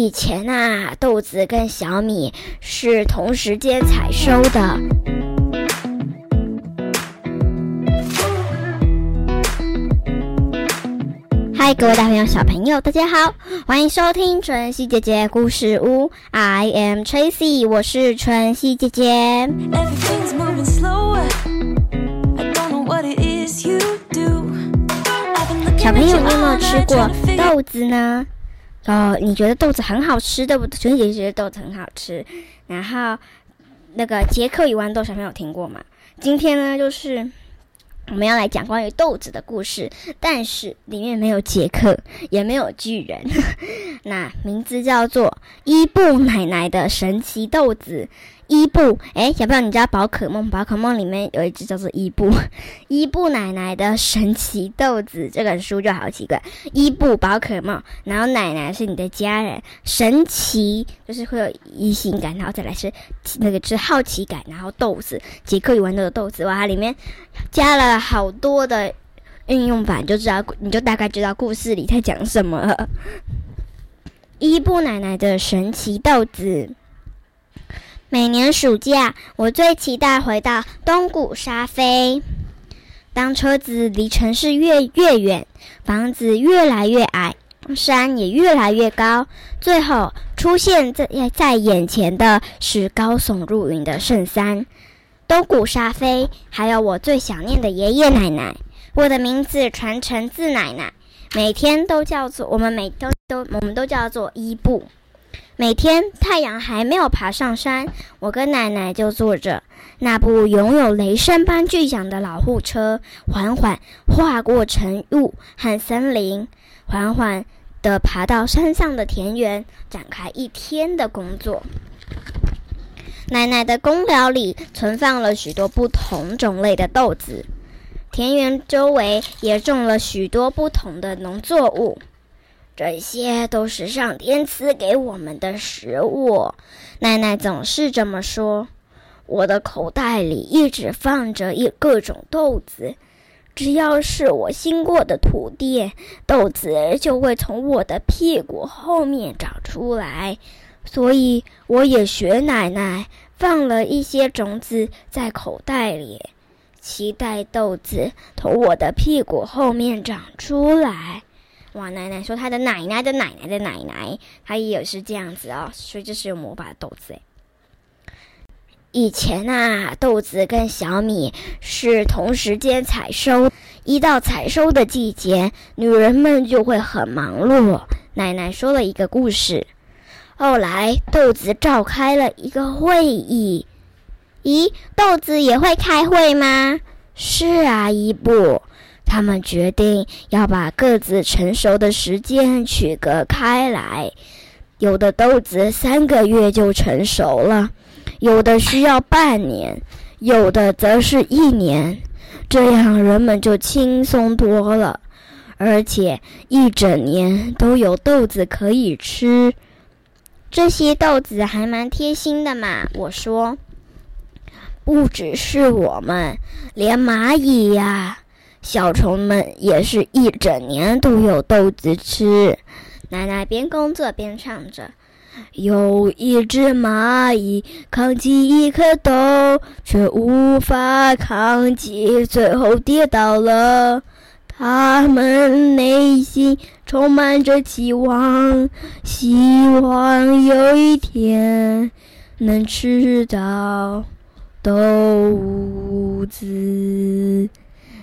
以前啊，豆子跟小米是同时间采收的。嗨，各位大朋友、小朋友，大家好，欢迎收听晨曦姐姐故事屋。I am Tracy，我是晨曦姐姐。小朋友，你有没有吃过豆子呢？哦，你觉得豆子很好吃，对不对？熊姐姐觉得豆子很好吃。然后，那个杰克与豌豆，小朋友听过吗？今天呢，就是我们要来讲关于豆子的故事，但是里面没有杰克，也没有巨人。那名字叫做伊布奶奶的神奇豆子。伊布，哎，小朋友，你知道宝可梦？宝可梦里面有一只叫做伊布，伊布奶奶的神奇豆子，这本书就好奇怪。伊布宝可梦，然后奶奶是你的家人，神奇就是会有疑心感，然后再来是那个是好奇感，然后豆子，杰克与豌豆的豆子，哇，它里面加了好多的运用版，就知道你就大概知道故事里在讲什么。伊布奶奶的神奇豆子。每年暑假，我最期待回到东谷沙飞。当车子离城市越越远，房子越来越矮，山也越来越高，最后出现在在眼前的是高耸入云的圣山——东谷沙飞。还有我最想念的爷爷奶奶。我的名字传承自奶奶，每天都叫做我们每都都我们都叫做伊布。每天太阳还没有爬上山，我跟奶奶就坐着那部拥有雷声般巨响的老护车，缓缓划过晨雾和森林，缓缓地爬到山上的田园，展开一天的工作。奶奶的公寮里存放了许多不同种类的豆子，田园周围也种了许多不同的农作物。这些都是上天赐给我们的食物，奶奶总是这么说。我的口袋里一直放着一各种豆子，只要是我经过的土地，豆子就会从我的屁股后面长出来。所以我也学奶奶，放了一些种子在口袋里，期待豆子从我的屁股后面长出来。哇！奶奶说她的奶奶的奶奶的奶奶，她也是这样子哦，所以这是有魔法的豆子诶。以前啊，豆子跟小米是同时间采收，一到采收的季节，女人们就会很忙碌。奶奶说了一个故事，后来豆子召开了一个会议。咦，豆子也会开会吗？是啊，伊布。他们决定要把各自成熟的时间区隔开来，有的豆子三个月就成熟了，有的需要半年，有的则是一年。这样人们就轻松多了，而且一整年都有豆子可以吃。这些豆子还蛮贴心的嘛，我说。不只是我们，连蚂蚁呀。小虫们也是一整年都有豆子吃。奶奶边工作边唱着：“有一只蚂蚁扛起一颗豆，却无法扛起，最后跌倒了。他们内心充满着期望，希望有一天能吃到豆子。”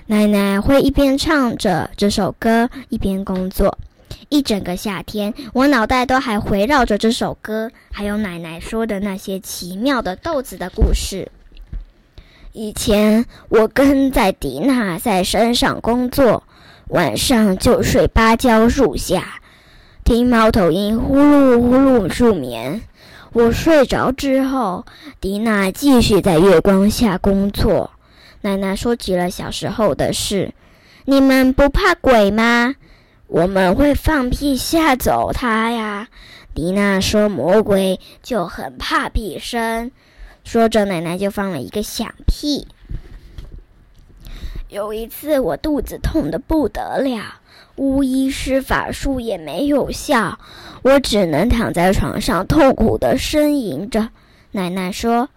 奶奶会一边唱着这首歌，一边工作。一整个夏天，我脑袋都还围绕着这首歌，还有奶奶说的那些奇妙的豆子的故事。以前，我跟在迪娜在山上工作，晚上就睡芭蕉树下，听猫头鹰呼噜呼噜助眠。我睡着之后，迪娜继续在月光下工作。奶奶说起了小时候的事。你们不怕鬼吗？我们会放屁吓走他呀。迪娜说：“魔鬼就很怕屁声。”说着，奶奶就放了一个响屁。有一次，我肚子痛的不得了，巫医施法术也没有效，我只能躺在床上痛苦的呻吟着。奶奶说。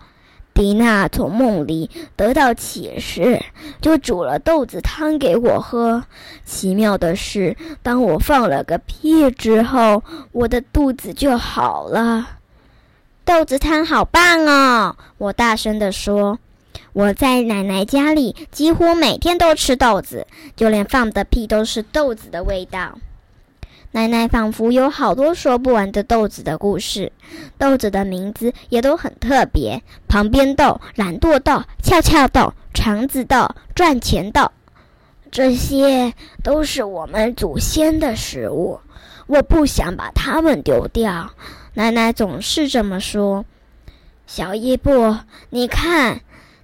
迪娜从梦里得到启示，就煮了豆子汤给我喝。奇妙的是，当我放了个屁之后，我的肚子就好了。豆子汤好棒哦！我大声地说。我在奶奶家里几乎每天都吃豆子，就连放的屁都是豆子的味道。奶奶仿佛有好多说不完的豆子的故事，豆子的名字也都很特别：旁边豆、懒惰豆、翘翘豆、肠子豆、赚钱豆，这些都是我们祖先的食物。我不想把它们丢掉，奶奶总是这么说。小伊布，你看，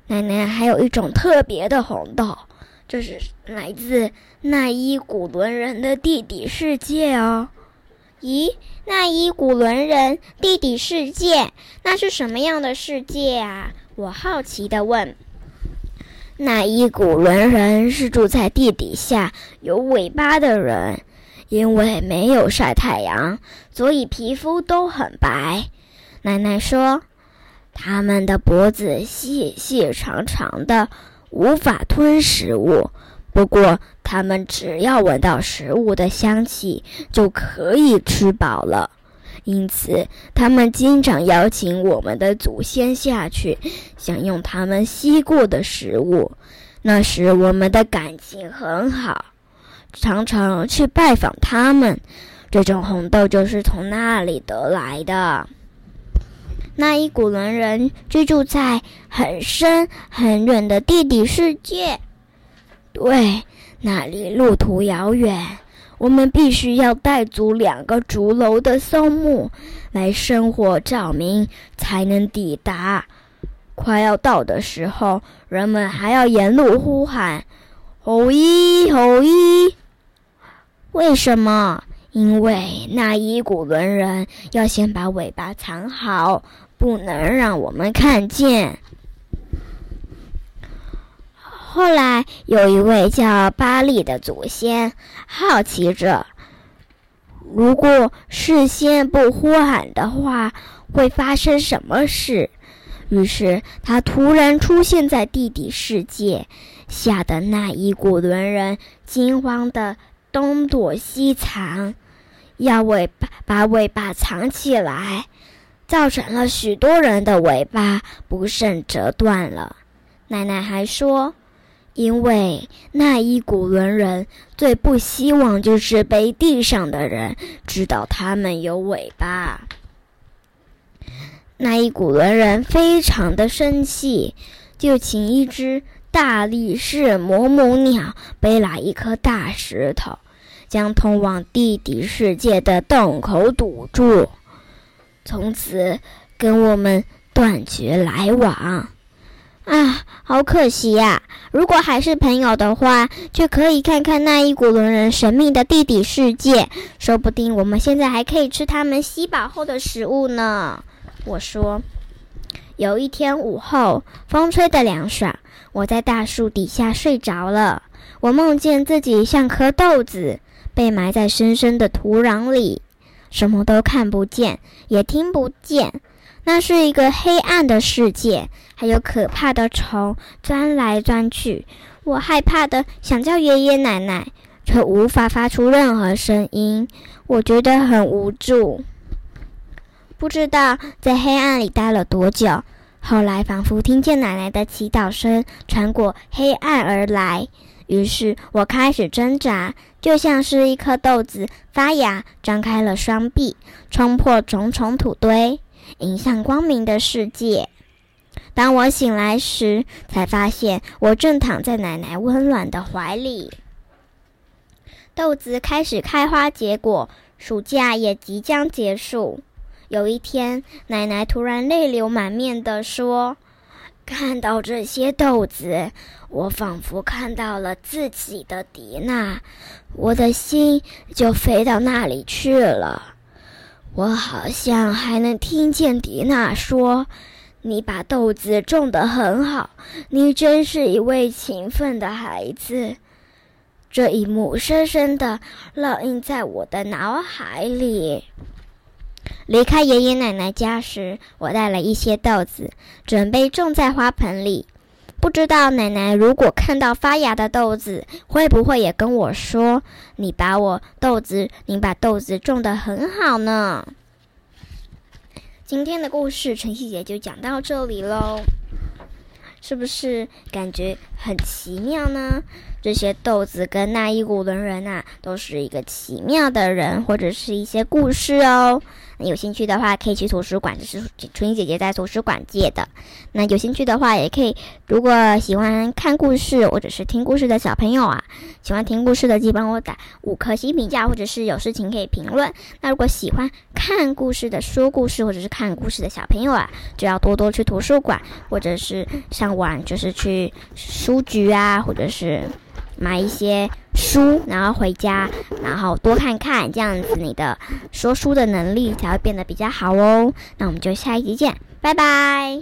奶奶还有一种特别的红豆。这是来自那伊古伦人的地底世界哦。咦，那伊古伦人地底世界，那是什么样的世界啊？我好奇的问。那伊古伦人是住在地底下有尾巴的人，因为没有晒太阳，所以皮肤都很白。奶奶说，他们的脖子细细长长的。无法吞食物，不过他们只要闻到食物的香气就可以吃饱了。因此，他们经常邀请我们的祖先下去享用他们吸过的食物。那时，我们的感情很好，常常去拜访他们。这种红豆就是从那里得来的。那伊古伦人居住在很深很远的地底世界，对，那里路途遥远，我们必须要带足两个竹篓的松木来生火照明，才能抵达。快要到的时候，人们还要沿路呼喊：“吼一吼一！”为什么？因为那伊古伦人要先把尾巴藏好。不能让我们看见。后来有一位叫巴利的祖先好奇着，如果事先不呼喊的话，会发生什么事？于是他突然出现在地底世界，吓得那一股轮人惊慌的东躲西藏，要尾巴把尾巴藏起来。造成了许多人的尾巴不慎折断了。奶奶还说，因为那一古伦人最不希望就是被地上的人知道他们有尾巴。那一古伦人非常的生气，就请一只大力士摩母鸟背来一颗大石头，将通往地底世界的洞口堵住。从此跟我们断绝来往，啊，好可惜呀！如果还是朋友的话，就可以看看那一股伦人神秘的地底世界，说不定我们现在还可以吃他们吸饱后的食物呢。我说，有一天午后，风吹得凉爽，我在大树底下睡着了。我梦见自己像颗豆子，被埋在深深的土壤里。什么都看不见，也听不见。那是一个黑暗的世界，还有可怕的虫钻来钻去。我害怕的想叫爷爷奶奶，却无法发出任何声音。我觉得很无助。不知道在黑暗里待了多久，后来仿佛听见奶奶的祈祷声穿过黑暗而来。于是我开始挣扎，就像是一颗豆子发芽，张开了双臂，冲破重重土堆，迎向光明的世界。当我醒来时，才发现我正躺在奶奶温暖的怀里。豆子开始开花结果，暑假也即将结束。有一天，奶奶突然泪流满面地说。看到这些豆子，我仿佛看到了自己的迪娜，我的心就飞到那里去了。我好像还能听见迪娜说：“你把豆子种得很好，你真是一位勤奋的孩子。”这一幕深深的烙印在我的脑海里。离开爷爷奶奶家时，我带了一些豆子，准备种在花盆里。不知道奶奶如果看到发芽的豆子，会不会也跟我说：“你把我豆子，你把豆子种得很好呢？”今天的故事，晨曦姐就讲到这里喽。是不是感觉很奇妙呢？这些豆子跟那一股轮人呐，都是一个奇妙的人，或者是一些故事哦。那有兴趣的话，可以去图书馆，这是春妮姐姐在图书馆借的。那有兴趣的话，也可以。如果喜欢看故事或者是听故事的小朋友啊，喜欢听故事的，记帮我打五颗星评价，或者是有事情可以评论。那如果喜欢看故事的、说故事或者是看故事的小朋友啊，就要多多去图书馆，或者是上玩，就是去书局啊，或者是。买一些书，然后回家，然后多看看，这样子你的说书的能力才会变得比较好哦。那我们就下一集见，拜拜。